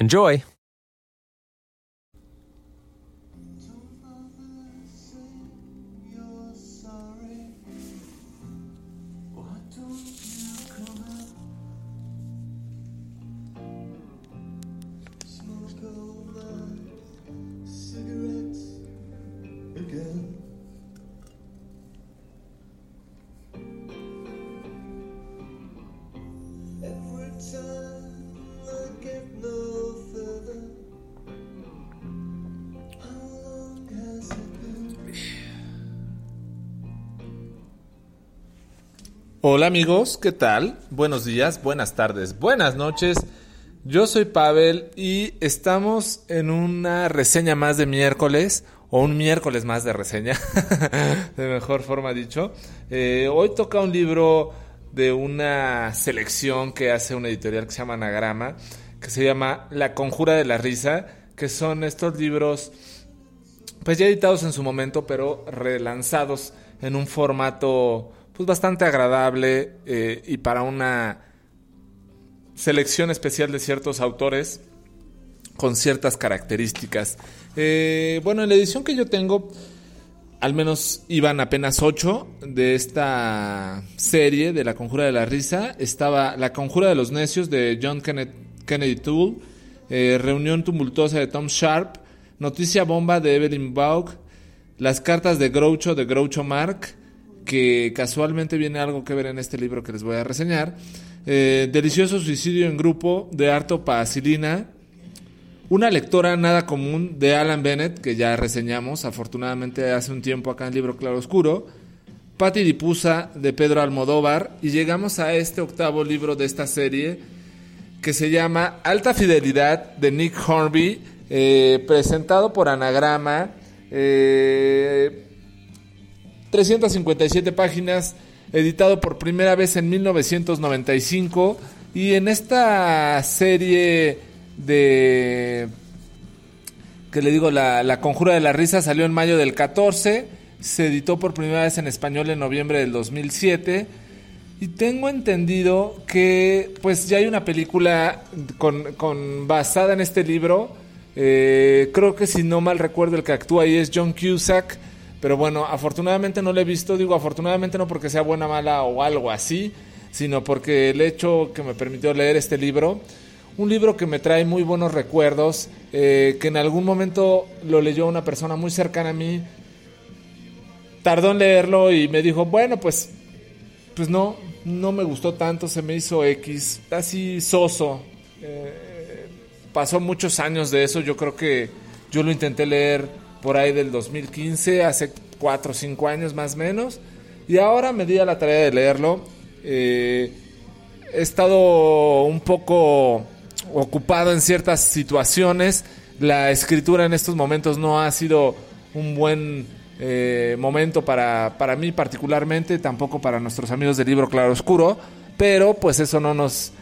Enjoy! Hola amigos, ¿qué tal? Buenos días, buenas tardes, buenas noches. Yo soy Pavel y estamos en una reseña más de miércoles, o un miércoles más de reseña, de mejor forma dicho. Eh, hoy toca un libro de una selección que hace una editorial que se llama Anagrama, que se llama La Conjura de la Risa, que son estos libros, pues ya editados en su momento, pero relanzados en un formato pues bastante agradable eh, y para una selección especial de ciertos autores con ciertas características. Eh, bueno, en la edición que yo tengo, al menos iban apenas ocho de esta serie de La Conjura de la Risa. Estaba La Conjura de los Necios de John Kennedy Toole, eh, Reunión Tumultuosa de Tom Sharp, Noticia Bomba de Evelyn Baugh, Las Cartas de Groucho de Groucho Mark, que casualmente viene algo que ver en este libro que les voy a reseñar. Eh, Delicioso suicidio en grupo de Arto Pacilina. Una lectora nada común de Alan Bennett, que ya reseñamos afortunadamente hace un tiempo acá en Libro Claro Oscuro. Patti Dipusa de Pedro Almodóvar. Y llegamos a este octavo libro de esta serie que se llama Alta Fidelidad de Nick Hornby, eh, presentado por Anagrama. Eh, 357 páginas, editado por primera vez en 1995. Y en esta serie de... que le digo, la, la Conjura de la Risa salió en mayo del 14, se editó por primera vez en español en noviembre del 2007. Y tengo entendido que pues ya hay una película con, con basada en este libro. Eh, creo que si no mal recuerdo el que actúa ahí es John Cusack pero bueno, afortunadamente no la he visto, digo afortunadamente no porque sea buena, mala o algo así, sino porque el hecho que me permitió leer este libro, un libro que me trae muy buenos recuerdos, eh, que en algún momento lo leyó una persona muy cercana a mí, tardó en leerlo y me dijo, bueno, pues, pues no, no me gustó tanto, se me hizo X, así soso. Eh, pasó muchos años de eso, yo creo que yo lo intenté leer por ahí del 2015, hace 4 o 5 años más o menos. Y ahora me di a la tarea de leerlo. Eh, he estado un poco ocupado en ciertas situaciones. La escritura en estos momentos no ha sido un buen eh, momento para, para mí particularmente, tampoco para nuestros amigos del libro Claro Oscuro, pero pues eso no nos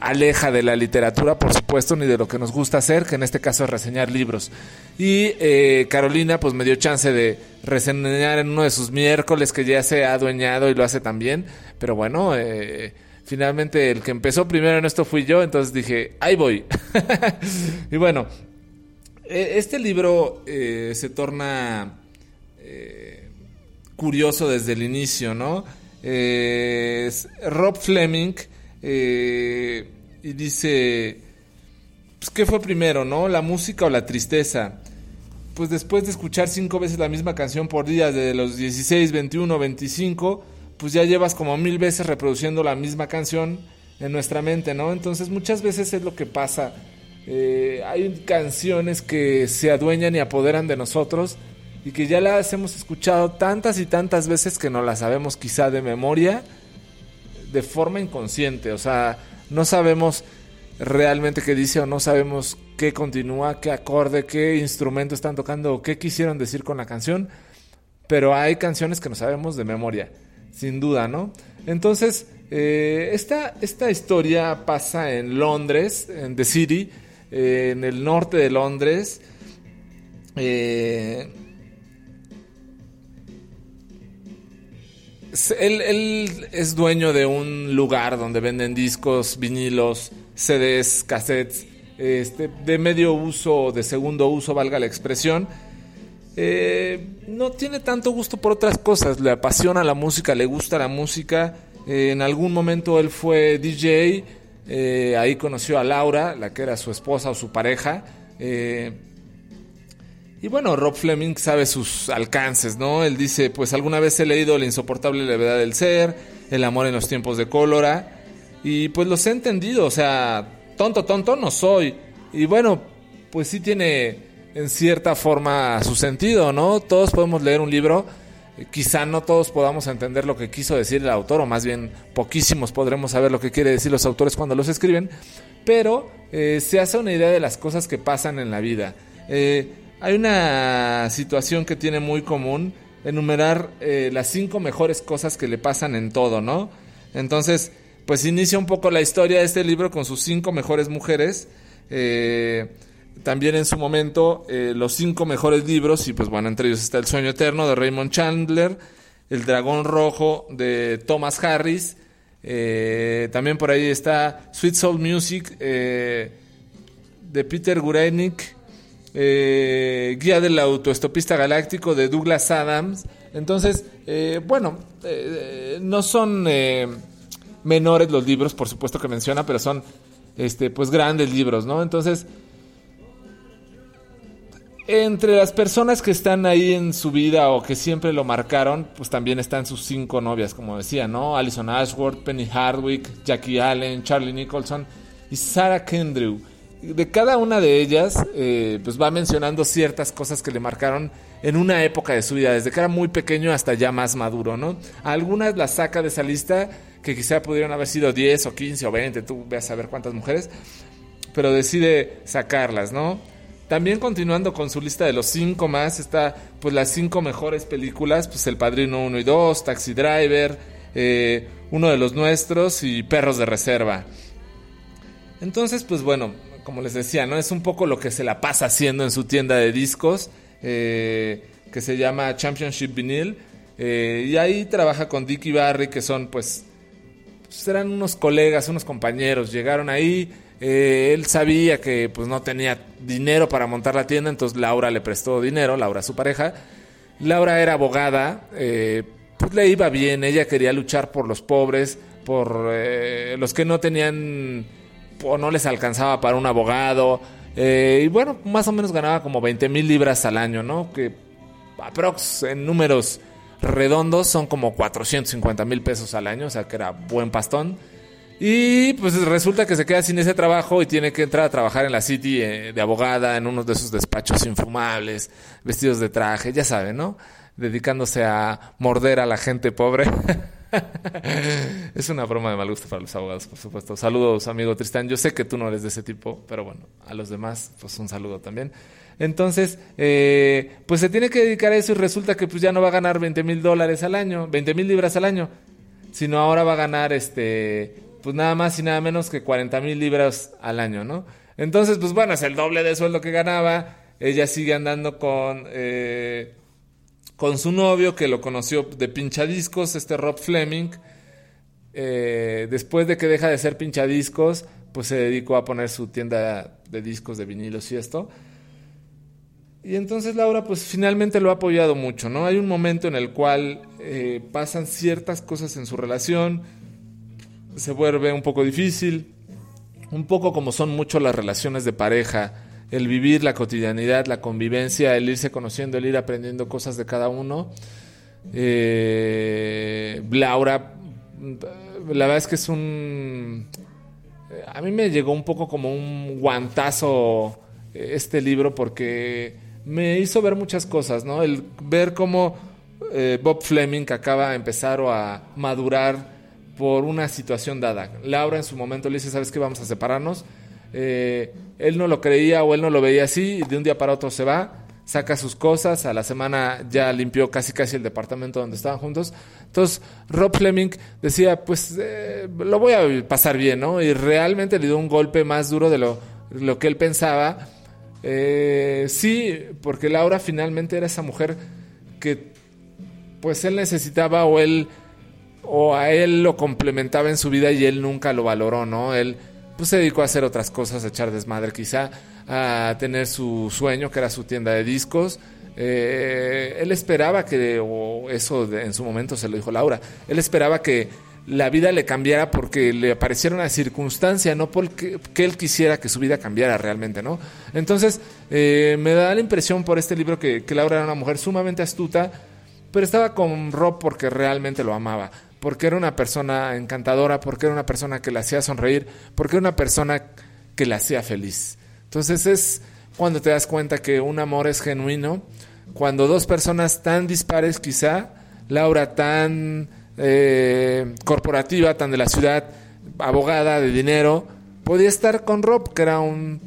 aleja de la literatura, por supuesto, ni de lo que nos gusta hacer, que en este caso es reseñar libros. Y eh, Carolina, pues me dio chance de reseñar en uno de sus miércoles, que ya se ha adueñado y lo hace también. Pero bueno, eh, finalmente el que empezó primero en esto fui yo, entonces dije, ahí voy. y bueno, e, este libro eh, se torna curioso desde el inicio, ¿no? Rob Fleming eh, y dice, pues, ¿qué fue primero, no? ¿La música o la tristeza? pues después de escuchar cinco veces la misma canción por día, de los 16, 21, 25, pues ya llevas como mil veces reproduciendo la misma canción en nuestra mente, ¿no? Entonces muchas veces es lo que pasa. Eh, hay canciones que se adueñan y apoderan de nosotros y que ya las hemos escuchado tantas y tantas veces que no las sabemos quizá de memoria de forma inconsciente, o sea, no sabemos realmente qué dice o no sabemos qué continúa, qué acorde, qué instrumento están tocando o qué quisieron decir con la canción, pero hay canciones que no sabemos de memoria, sin duda, ¿no? Entonces, eh, esta, esta, historia pasa en Londres, en The City, eh, en el norte de Londres. Eh, él, es dueño de un lugar donde venden discos, vinilos, CDs, cassettes, este, de medio uso de segundo uso, valga la expresión. Eh, no tiene tanto gusto por otras cosas, le apasiona la música, le gusta la música. Eh, en algún momento él fue DJ, eh, ahí conoció a Laura, la que era su esposa o su pareja. Y bueno, Rob Fleming sabe sus alcances, ¿no? Él dice, pues alguna vez he leído La insoportable levedad del ser, El amor en los tiempos de cólera, y pues los he entendido, o sea, tonto, tonto no soy. Y bueno, pues sí tiene en cierta forma su sentido, ¿no? Todos podemos leer un libro, quizá no todos podamos entender lo que quiso decir el autor, o más bien poquísimos podremos saber lo que quiere decir los autores cuando los escriben, pero eh, se hace una idea de las cosas que pasan en la vida. Eh, hay una situación que tiene muy común, enumerar eh, las cinco mejores cosas que le pasan en todo, ¿no? Entonces, pues inicia un poco la historia de este libro con sus cinco mejores mujeres. Eh, también en su momento eh, los cinco mejores libros, y pues bueno, entre ellos está El sueño eterno de Raymond Chandler, El dragón rojo de Thomas Harris, también por ahí está Sweet Soul Music de Peter Gurenick, eh, Guía del Autoestopista Galáctico de Douglas Adams. Entonces, eh, bueno, eh, no son menores los libros, por supuesto que menciona, pero son este, pues grandes libros, ¿no? Entonces, entre las personas que están ahí en su vida o que siempre lo marcaron, pues también están sus cinco novias, como decía, ¿no? Alison Ashworth, Penny Hardwick, Jackie Allen, Charlie Nicholson y Sarah Kendrew de cada una de ellas, eh, pues va mencionando ciertas cosas que le marcaron en una época de su vida, desde que era muy pequeño hasta ya más maduro, ¿no? Algunas las saca de esa lista, que quizá pudieron haber sido 10 o 15 o 20, tú veas a ver cuántas mujeres, pero decide sacarlas, ¿no? También continuando con su lista de los cinco más, está pues las cinco mejores películas, pues El Padrino 1 y 2, Taxi Driver, eh, uno de los nuestros y Perros de Reserva. Entonces, pues bueno, como les decía, ¿no? Es un poco lo que se la pasa haciendo en su tienda de discos, eh, que se llama Championship Vinyl. Eh, y ahí trabaja con Dicky Barry, que son, pues, pues, unos colegas, unos compañeros. Llegaron ahí, eh, él sabía que, pues, no tenía dinero para montar la tienda, entonces Laura le prestó dinero, Laura, su pareja. Laura era abogada, pues le iba bien, ella quería luchar por los pobres, por los que no tenían o no les alcanzaba para un abogado. Eh, y bueno, más o menos ganaba como 20 mil libras al año, ¿no? Que aprox en números redondos son como 450 mil pesos al año, o sea que era buen pastón. Y pues resulta que se queda sin ese trabajo y tiene que entrar a trabajar en la City eh, de abogada, en uno de esos despachos infumables, vestidos de traje, ya saben, ¿no? Dedicándose a morder a la gente pobre. es una broma de mal gusto para los abogados, por supuesto. Saludos, amigo Tristán. Yo sé que tú no eres de ese tipo, pero bueno, a los demás, pues un saludo también. Entonces, eh, pues se tiene que dedicar a eso y resulta que pues ya no va a ganar 20 mil dólares al año, 20 mil libras al año, sino ahora va a ganar este, pues nada más y nada menos que 40 mil libras al año, ¿no? Entonces, pues bueno, es el doble de sueldo que ganaba. Ella sigue andando con... Eh, con su novio que lo conoció de pinchadiscos, este Rob Fleming. Eh, después de que deja de ser pinchadiscos, pues se dedicó a poner su tienda de discos de vinilos y esto. Y entonces Laura pues finalmente lo ha apoyado mucho, ¿no? Hay un momento en el cual eh, pasan ciertas cosas en su relación, se vuelve un poco difícil, un poco como son mucho las relaciones de pareja el vivir la cotidianidad, la convivencia, el irse conociendo, el ir aprendiendo cosas de cada uno. Eh, Laura, la verdad es que es un... A mí me llegó un poco como un guantazo este libro porque me hizo ver muchas cosas, ¿no? El ver cómo eh, Bob Fleming acaba de empezar a madurar por una situación dada. Laura en su momento le dice, ¿sabes qué? Vamos a separarnos. Eh, él no lo creía o él no lo veía así, y de un día para otro se va, saca sus cosas, a la semana ya limpió casi casi el departamento donde estaban juntos. Entonces Rob Fleming decía, pues eh, lo voy a pasar bien, ¿no? Y realmente le dio un golpe más duro de lo, lo que él pensaba. Eh, sí, porque Laura finalmente era esa mujer que pues él necesitaba o él o a él lo complementaba en su vida y él nunca lo valoró, ¿no? Él pues se dedicó a hacer otras cosas, a echar desmadre quizá, a tener su sueño que era su tienda de discos. Eh, él esperaba que, o eso en su momento se lo dijo Laura, él esperaba que la vida le cambiara porque le apareciera una circunstancia, no porque que él quisiera que su vida cambiara realmente, ¿no? Entonces, eh, me da la impresión por este libro que, que Laura era una mujer sumamente astuta, pero estaba con Rob porque realmente lo amaba porque era una persona encantadora, porque era una persona que le hacía sonreír, porque era una persona que la hacía feliz. Entonces es cuando te das cuenta que un amor es genuino, cuando dos personas tan dispares quizá, Laura tan eh, corporativa, tan de la ciudad, abogada de dinero, podía estar con Rob, que era un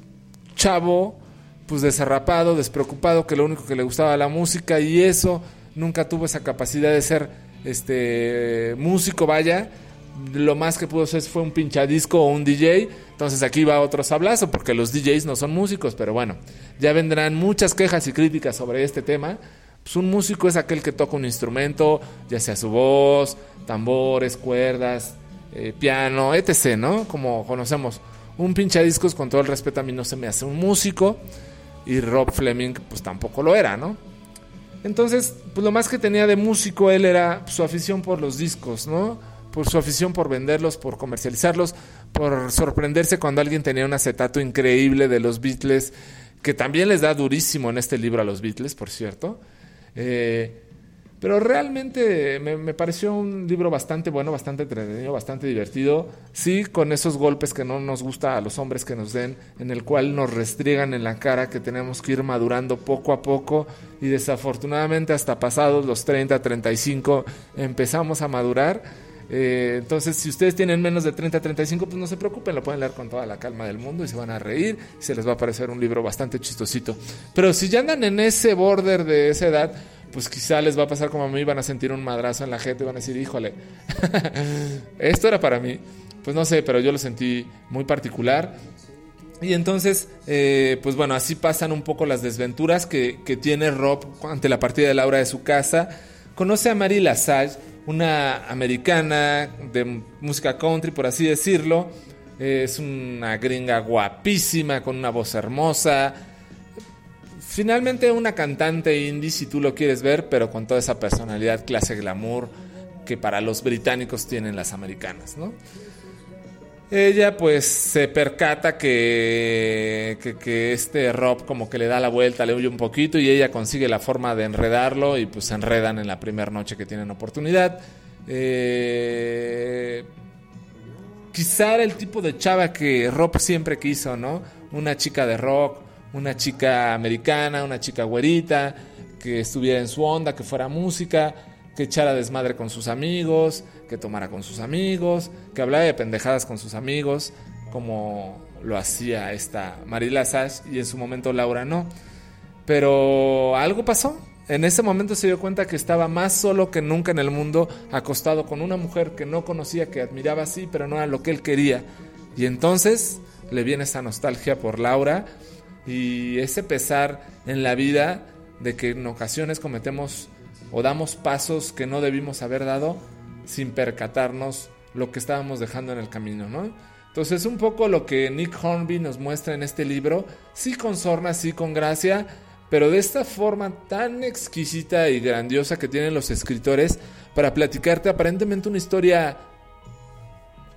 chavo pues desarrapado, despreocupado, que lo único que le gustaba era la música y eso nunca tuvo esa capacidad de ser este músico, vaya. Lo más que pudo ser fue un pinchadisco o un DJ. Entonces aquí va otro sablazo, porque los DJs no son músicos, pero bueno, ya vendrán muchas quejas y críticas sobre este tema. Pues un músico es aquel que toca un instrumento, ya sea su voz, tambores, cuerdas, eh, piano, etc., ¿no? Como conocemos. Un pinchadiscos, con todo el respeto a mí, no se me hace un músico. Y Rob Fleming, pues tampoco lo era, ¿no? Entonces, pues lo más que tenía de músico él era su afición por los discos, ¿no? Por su afición por venderlos, por comercializarlos, por sorprenderse cuando alguien tenía un acetato increíble de los Beatles, que también les da durísimo en este libro a los Beatles, por cierto. Eh, pero realmente me, pareció un libro bastante bueno, bastante entretenido, bastante divertido. Sí, con esos golpes que no nos gusta a los hombres que nos den, en el cual nos restriegan en la cara, que tenemos que ir madurando poco a poco. Y desafortunadamente hasta pasados los 30, 35 empezamos a madurar. Eh, entonces, si ustedes tienen menos de 30, 35, pues no se preocupen, lo pueden leer con toda la calma del mundo y se van a reír. Y se les va a parecer un libro bastante chistosito. Pero si ya andan en ese border de esa edad, pues quizá les va a pasar como a mí, van a sentir un madrazo en la gente van a decir, híjole, esto era para mí. Pues no sé, pero yo lo sentí muy particular. Y entonces, eh, pues bueno, así pasan un poco las desventuras que, tiene Rob ante la partida de Laura de su casa. Conoce a Mary Lasage, una americana de música country, por así decirlo. Es una gringa guapísima, con una voz hermosa, Finalmente una cantante indie si tú lo quieres ver, pero con toda esa personalidad clase glamour que para los británicos tienen las americanas, ¿no? Ella pues se percata que, que, este Rob como que le da la vuelta, le huye un poquito y ella consigue la forma de enredarlo y pues se enredan en la primera noche que tienen oportunidad. Eh, quizá era el tipo de chava que Rob siempre quiso, ¿no? Una chica de rock, una chica americana, una chica güerita, que estuviera en su onda, que fuera música, que echara desmadre con sus amigos, que tomara con sus amigos, que hablara de pendejadas con sus amigos, como lo hacía esta Marila Sash y en su momento Laura no. Pero algo pasó. En ese momento se dio cuenta que estaba más solo que nunca en el mundo, acostado con una mujer que no conocía, que admiraba así, pero no era lo que él quería. Y entonces le viene esa nostalgia por Laura y ese pesar en la vida de que en ocasiones cometemos o damos pasos que no debimos haber dado sin percatarnos lo que estábamos dejando en el camino, ¿no? Entonces un poco lo que Nick Hornby nos muestra en este libro, sí con sorna, sí con gracia, pero de esta forma tan exquisita y grandiosa que tienen los escritores para platicarte aparentemente una historia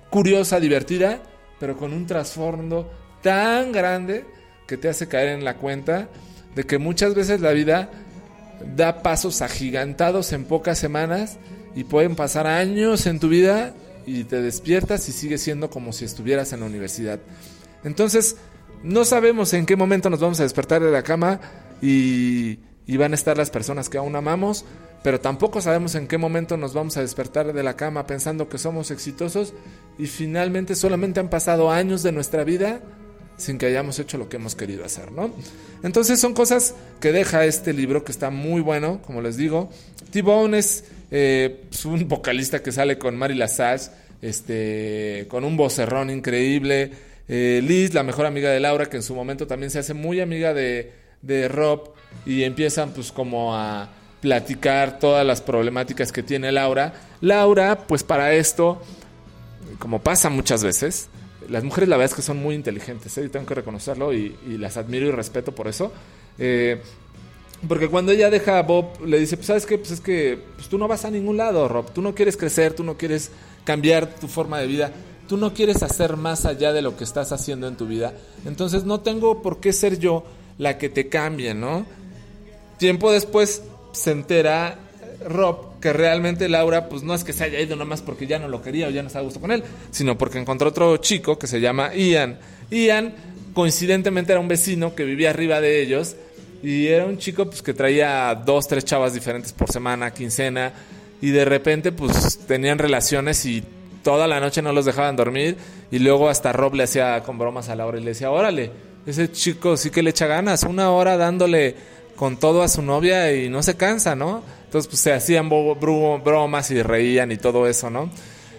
curiosa, divertida, pero con un trasfondo tan grande que te hace caer en la cuenta de que muchas veces la vida da pasos agigantados en pocas semanas y pueden pasar años en tu vida y te despiertas y sigues siendo como si estuvieras en la universidad. Entonces, no sabemos en qué momento nos vamos a despertar de la cama y, y van a estar las personas que aún amamos, pero tampoco sabemos en qué momento nos vamos a despertar de la cama pensando que somos exitosos y finalmente solamente han pasado años de nuestra vida sin que hayamos hecho lo que hemos querido hacer, ¿no? Entonces son cosas que deja este libro que está muy bueno, como les digo. T-Bone es eh, pues, un vocalista que sale con Mary Lazage, este, con un vocerrón increíble. Eh, Liz, la mejor amiga de Laura, que en su momento también se hace muy amiga de, de Rob y empiezan pues como a platicar todas las problemáticas que tiene Laura. Laura, pues para esto, como pasa muchas veces, las mujeres la verdad es que son muy inteligentes, ¿eh? tengo que reconocerlo y, las admiro y respeto por eso. Eh, porque cuando ella deja a Bob, le dice, pues sabes qué, pues es que pues, tú no vas a ningún lado, Rob, tú no quieres crecer, tú no quieres cambiar tu forma de vida, tú no quieres hacer más allá de lo que estás haciendo en tu vida. Entonces no tengo por qué ser yo la que te cambie, ¿no? Tiempo después se entera Rob que realmente Laura pues no es que se haya ido nomás porque ya no lo quería o ya no estaba a gusto con él, sino porque encontró otro chico que se llama Ian. Ian coincidentemente era un vecino que vivía arriba de ellos y era un chico pues que traía dos, tres chavas diferentes por semana, quincena y de repente pues tenían relaciones y toda la noche no los dejaban dormir y luego hasta Rob le hacía con bromas a Laura y le decía, órale, ese chico sí que le echa ganas, una hora dándole con todo a su novia y no se cansa, ¿no? Entonces, pues se hacían bromas y reían y todo eso, ¿no?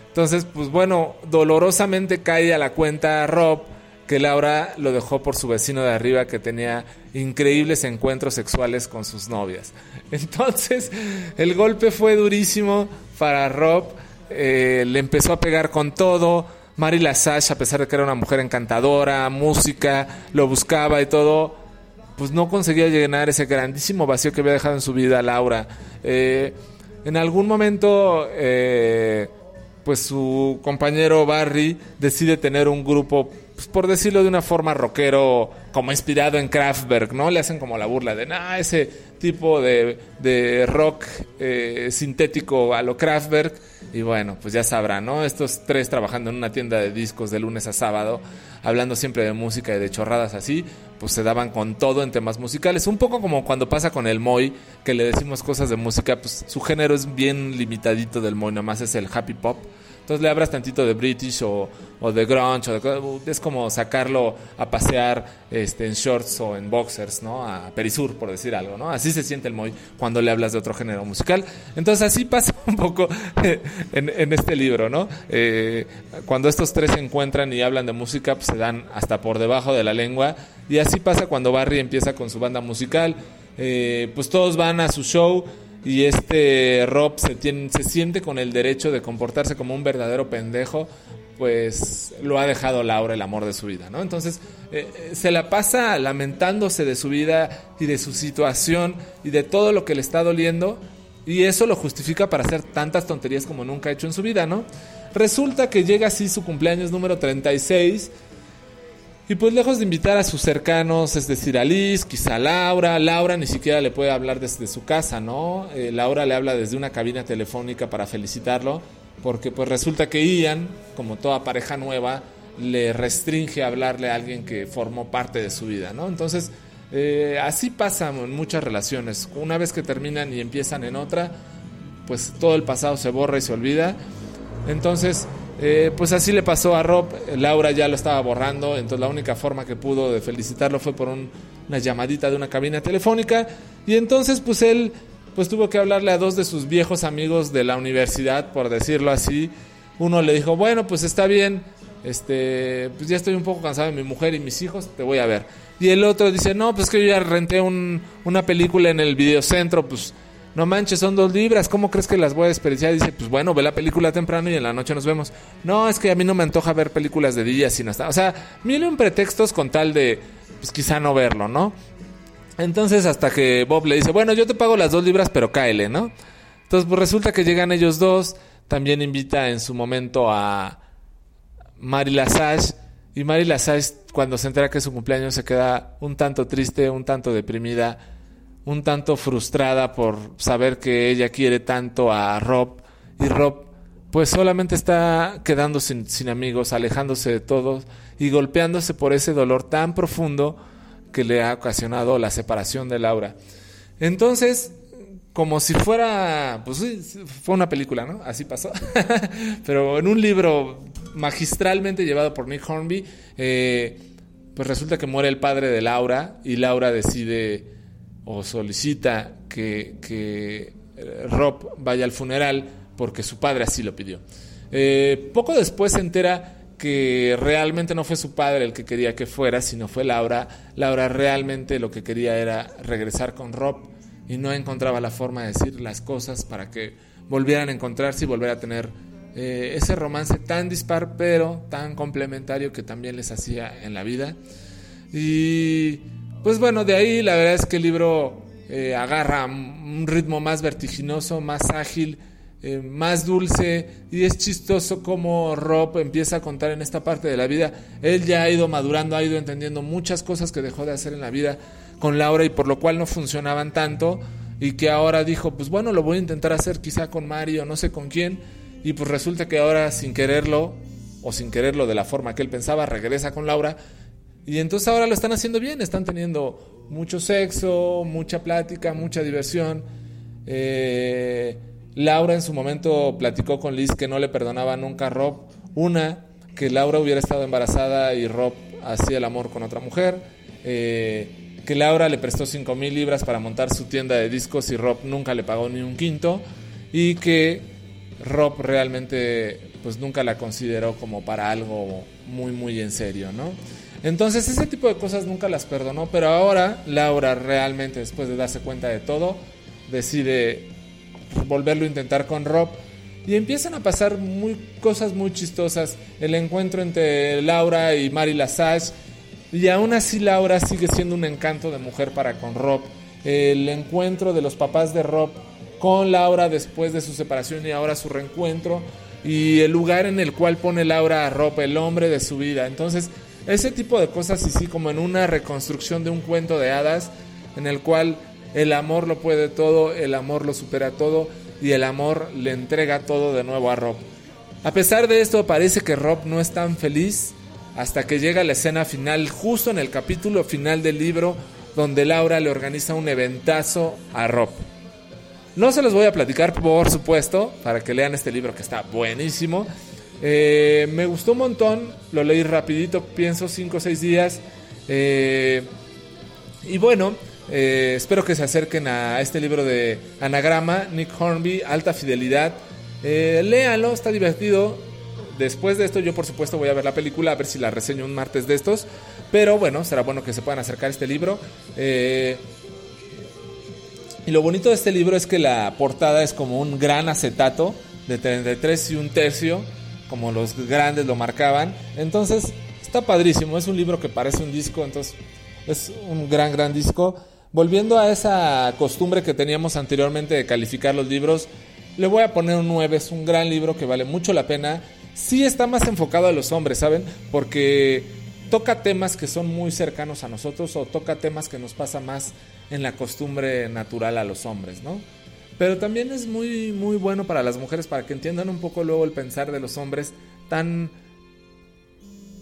Entonces, pues bueno, dolorosamente cae a la cuenta Rob que Laura lo dejó por su vecino de arriba que tenía increíbles encuentros sexuales con sus novias. Entonces, el golpe fue durísimo para Rob, eh, le empezó a pegar con todo. Mary Lasash, a pesar de que era una mujer encantadora, música, lo buscaba y todo, pues no conseguía llenar ese grandísimo vacío que había dejado en su vida Laura. Eh, en algún momento, eh, pues su compañero Barry decide tener un grupo, pues por decirlo de una forma rockero, como inspirado en Kraftwerk, ¿no? Le hacen como la burla de, nah, ese tipo de, rock eh, sintético a lo Kraftwerk. Y bueno, pues ya sabrán, ¿no? Estos tres trabajando en una tienda de discos de lunes a sábado, hablando siempre de música y de chorradas así, pues se daban con todo en temas musicales. Un poco como cuando pasa con el Moy, que le decimos cosas de música, pues su género es bien limitadito del Moy, nomás es el happy pop. Entonces le abras tantito de British o, de grunge, o es como sacarlo a pasear este, en shorts o en boxers, ¿no? A Perisur, por decir algo, ¿no? Así se siente el Moy cuando le hablas de otro género musical. Entonces así pasa un poco en, este libro, ¿no? Eh, cuando estos tres se encuentran y hablan de música, pues se dan hasta por debajo de la lengua. Y así pasa cuando Barry empieza con su banda musical. Eh, pues todos van a su show y este Rob se, tiene, se siente con el derecho de comportarse como un verdadero pendejo, pues lo ha dejado Laura el amor de su vida, ¿no? Entonces eh, eh, se la pasa lamentándose de su vida y de su situación y de todo lo que le está doliendo y eso lo justifica para hacer tantas tonterías como nunca ha hecho en su vida, ¿no? Resulta que llega así su cumpleaños número 36 y pues lejos de invitar a sus cercanos, es decir, a Liz, quizá a Laura, Laura ni siquiera le puede hablar desde su casa, ¿no? Eh, Laura le habla desde una cabina telefónica para felicitarlo, porque pues resulta que Ian, como toda pareja nueva, le restringe hablarle a alguien que formó parte de su vida, ¿no? Entonces, eh, así pasa en muchas relaciones. Una vez que terminan y empiezan en otra, pues todo el pasado se borra y se olvida. Entonces, eh, pues así le pasó a Rob, Laura ya lo estaba borrando, entonces la única forma que pudo de felicitarlo fue por una llamadita de una cabina telefónica y entonces pues él pues tuvo que hablarle a dos de sus viejos amigos de la universidad, por decirlo así. Uno le dijo, bueno, pues está bien, este, pues ya estoy un poco cansado de mi mujer y mis hijos, te voy a ver. Y el otro dice, no, pues que yo ya renté una película en el videocentro, pues no manches, son dos libras, ¿cómo crees que las voy a desperdiciar? Dice, pues bueno, ve la película temprano y en la noche nos vemos. No, es que a mí no me antoja ver películas de día sino hasta... O sea, miren pretextos con tal de, pues quizá no verlo, ¿no? Entonces hasta que Bob le dice, bueno, yo te pago las dos libras, pero cáele, ¿no? Entonces pues resulta que llegan ellos dos, también invita en su momento a Mary Lasash Y Mary Lasage, cuando se entera que es su cumpleaños, se queda un tanto triste, un tanto deprimida, un tanto frustrada por saber que ella quiere tanto a Rob. Y Rob, pues solamente está quedando sin, amigos, alejándose de todos y golpeándose por ese dolor tan profundo que le ha ocasionado la separación de Laura. Entonces, como si fuera, pues fue una película, ¿no? Así pasó. Pero en un libro magistralmente llevado por Nick Hornby, eh, pues resulta que muere el padre de Laura y Laura decide o solicita que, que eh, Rob vaya al funeral porque su padre así lo pidió. Eh, poco después se entera que realmente no fue su padre el que quería que fuera, sino fue Laura. Laura realmente lo que quería era regresar con Rob y no encontraba la forma de decir las cosas para que volvieran a encontrarse y volver a tener eh, ese romance tan dispar pero tan complementario que también les hacía en la vida. Y pues bueno, de ahí la verdad es que el libro eh, agarra un ritmo más vertiginoso, más ágil, eh, más dulce y es chistoso como Rob empieza a contar en esta parte de la vida. Él ya ha ido madurando, ha ido entendiendo muchas cosas que dejó de hacer en la vida con Laura y por lo cual no funcionaban tanto y que ahora dijo, pues bueno, lo voy a intentar hacer quizá con Mario, no sé con quién, y pues resulta que ahora sin quererlo, o sin quererlo de la forma que él pensaba, regresa con Laura, y entonces ahora lo están haciendo bien, están teniendo mucho sexo, mucha plática, mucha diversión. Eh, Laura en su momento platicó con Liz que no le perdonaba nunca a Rob. Una, que Laura hubiera estado embarazada y Rob hacía el amor con otra mujer. Eh, que Laura le prestó 5 mil libras para montar su tienda de discos y Rob nunca le pagó ni un quinto y que Rob realmente pues nunca la consideró como para algo muy muy en serio, ¿no? Entonces ese tipo de cosas nunca las perdonó, pero ahora Laura realmente después de darse cuenta de todo decide volverlo a intentar con Rob y empiezan a pasar muy, cosas muy chistosas. El encuentro entre Laura y Mary Lasage y aún así Laura sigue siendo un encanto de mujer para con Rob. El encuentro de los papás de Rob con Laura después de su separación y ahora su reencuentro. Y el lugar en el cual pone Laura a Rob, el hombre de su vida. Entonces, ese tipo de cosas, y sí, como en una reconstrucción de un cuento de hadas, en el cual el amor lo puede todo, el amor lo supera todo, y el amor le entrega todo de nuevo a Rob. A pesar de esto, parece que Rob no es tan feliz hasta que llega la escena final, justo en el capítulo final del libro, donde Laura le organiza un eventazo a Rob. No se los voy a platicar, por supuesto, para que lean este libro que está buenísimo. Eh, me gustó un montón, lo leí rapidito, pienso 5 o 6 días. Eh, y bueno, eh, espero que se acerquen a este libro de Anagrama, Nick Hornby, Alta Fidelidad. léanlo, está divertido Después de esto yo por supuesto voy a ver la película, a ver si la reseño un martes de estos. Pero bueno, será bueno que se puedan acercar a este libro. Y lo bonito de este libro es que la portada es como un gran acetato de 33 y un tercio, como los grandes lo marcaban. Entonces está padrísimo, es un libro que parece un disco, entonces es un gran, gran disco. Volviendo a esa costumbre que teníamos anteriormente de calificar los libros, le voy a poner un 9, es un gran libro que vale mucho la pena sí está más enfocado a los hombres, ¿saben? Porque toca temas que son muy cercanos a nosotros o toca temas que nos pasa más en la costumbre natural a los hombres, ¿no? Pero también es muy, muy bueno para las mujeres para que entiendan un poco luego el pensar de los hombres tan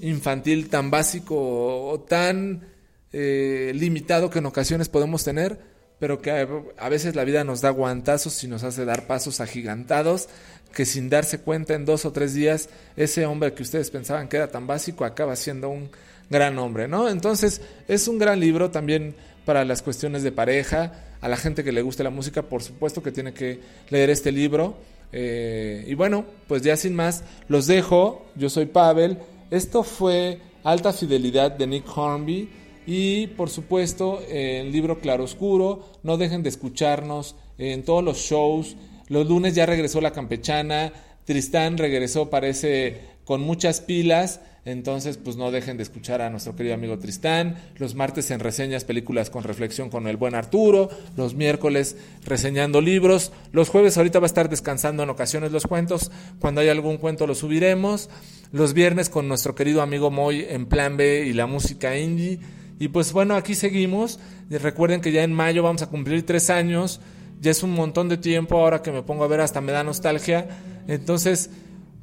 infantil, tan básico o tan eh, limitado que en ocasiones podemos tener pero que a veces la vida nos da guantazos y nos hace dar pasos agigantados que sin darse cuenta en dos o tres días ese hombre que ustedes pensaban que era tan básico acaba siendo un gran hombre, ¿no? Entonces es un gran libro también para las cuestiones de pareja, a la gente que le guste la música, por supuesto que tiene que leer este libro. Eh, y bueno, pues ya sin más, los dejo. Yo soy Pavel. Esto fue Alta Fidelidad de Nick Hornby. Y por supuesto, el libro Claroscuro. No dejen de escucharnos en todos los shows. Los lunes ya regresó la campechana. Tristán regresó, parece, con muchas pilas. Entonces, pues no dejen de escuchar a nuestro querido amigo Tristán. Los martes en reseñas, películas con reflexión con el buen Arturo. Los miércoles reseñando libros. Los jueves ahorita va a estar descansando en ocasiones los cuentos. Cuando hay algún cuento lo subiremos. Los viernes con nuestro querido amigo Moy en Plan B y la música indie. Y pues bueno, aquí seguimos. Recuerden que ya en mayo vamos a cumplir tres años. Ya es un montón de tiempo. Ahora que me pongo a ver hasta me da nostalgia. Entonces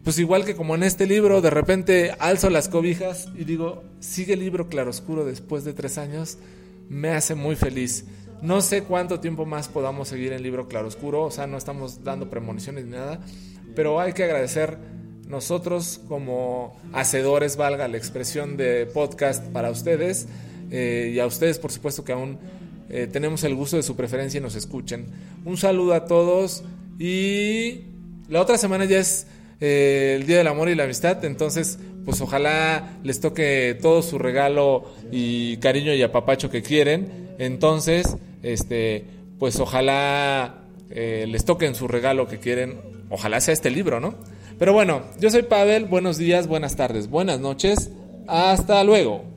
pues igual que como en este libro, de repente alzo las cobijas y digo, sigue el libro claroscuro después de tres años, me hace muy feliz. No sé cuánto tiempo más podamos seguir en libro claroscuro, o sea, no estamos dando premoniciones ni nada, pero hay que agradecer nosotros como hacedores, valga la expresión de podcast para ustedes, eh, y a ustedes por supuesto que aún eh, tenemos el gusto de su preferencia y nos escuchen. Un saludo a todos y la otra semana ya es eh, el Día del Amor y la Amistad. Entonces, pues ojalá les toque todo su regalo y cariño y apapacho que quieren. Entonces, este, pues ojalá eh, les toquen su regalo que quieren. Ojalá sea este libro, ¿no? Pero bueno, yo soy Pavel. Buenos días, buenas tardes, buenas noches. Hasta luego.